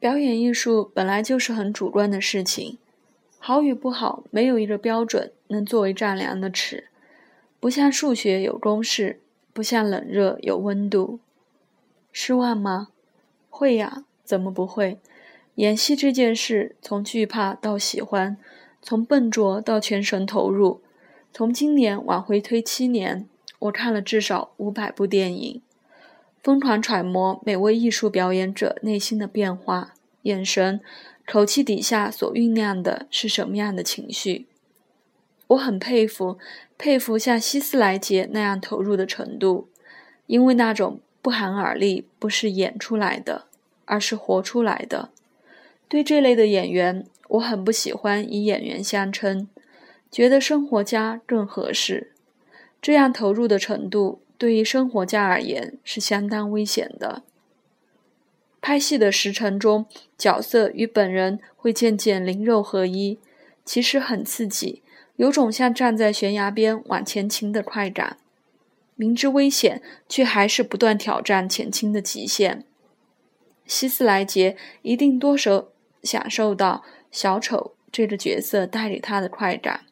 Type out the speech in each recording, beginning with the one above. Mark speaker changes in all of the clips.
Speaker 1: 表演艺术本来就是很主观的事情，好与不好没有一个标准能作为丈量的尺，不像数学有公式，不像冷热有温度。失望吗？会呀，怎么不会？演戏这件事，从惧怕到喜欢，从笨拙到全神投入，从今年往回推七年，我看了至少五百部电影。疯狂揣摩每位艺术表演者内心的变化、眼神、口气底下所酝酿的是什么样的情绪。我很佩服，佩服像希斯莱杰那样投入的程度，因为那种不寒而栗不是演出来的，而是活出来的。对这类的演员，我很不喜欢以演员相称，觉得生活家更合适。这样投入的程度。对于生活家而言是相当危险的。拍戏的时辰中，角色与本人会渐渐灵肉合一，其实很刺激，有种像站在悬崖边往前倾的快感。明知危险，却还是不断挑战前倾的极限。希斯莱杰一定多少享受到小丑这个角色带给他的快感。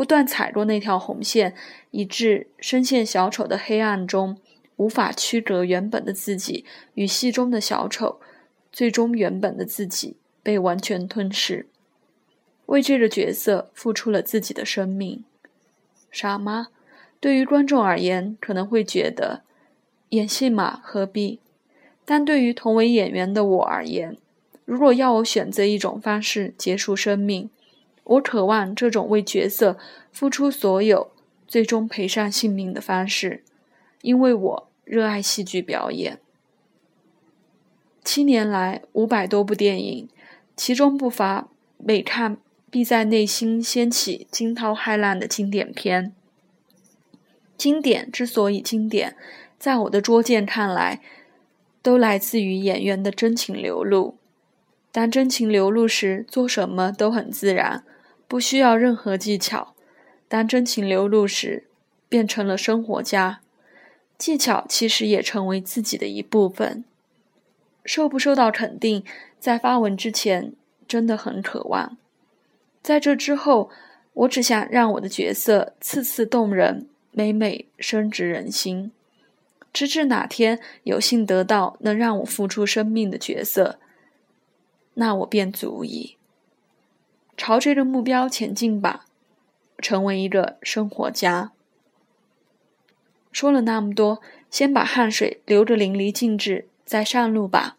Speaker 1: 不断踩过那条红线，以致深陷小丑的黑暗中，无法区隔原本的自己与戏中的小丑，最终原本的自己被完全吞噬，为这个角色付出了自己的生命。傻吗？对于观众而言，可能会觉得演戏嘛，何必？但对于同为演员的我而言，如果要我选择一种方式结束生命，我渴望这种为角色付出所有，最终赔上性命的方式，因为我热爱戏剧表演。七年来五百多部电影，其中不乏每看必在内心掀起惊涛骇浪的经典片。经典之所以经典，在我的拙见看来，都来自于演员的真情流露。当真情流露时，做什么都很自然。不需要任何技巧，当真情流露时，变成了生活家。技巧其实也成为自己的一部分。受不受到肯定，在发文之前真的很渴望。在这之后，我只想让我的角色次次动人，每每深植人心。直至哪天有幸得到能让我付出生命的角色，那我便足矣。朝这个目标前进吧，成为一个生活家。说了那么多，先把汗水流得淋漓尽致，再上路吧。